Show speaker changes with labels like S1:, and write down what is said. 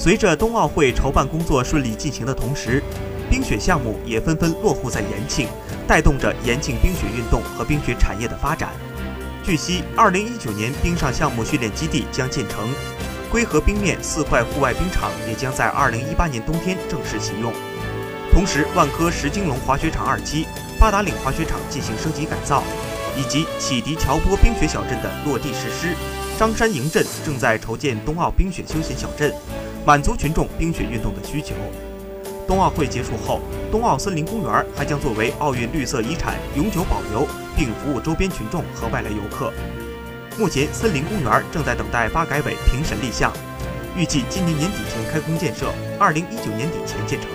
S1: 随着冬奥会筹办工作顺利进行的同时，冰雪项目也纷纷落户在延庆，带动着延庆冰雪运动和冰雪产业的发展。据悉，二零一九年冰上项目训练基地将建成，龟河冰面四块户外冰场也将在二零一八年冬天正式启用。同时，万科石金龙滑雪场二期、八达岭滑雪场进行升级改造，以及启迪乔波冰雪小镇的落地实施。张山营镇正在筹建冬奥冰雪休闲小镇，满足群众冰雪运动的需求。冬奥会结束后，冬奥森林公园还将作为奥运绿色遗产永久保留，并服务周边群众和外来游客。目前，森林公园正在等待发改委评审立项，预计今年年底前开工建设，二零一九年底前建成。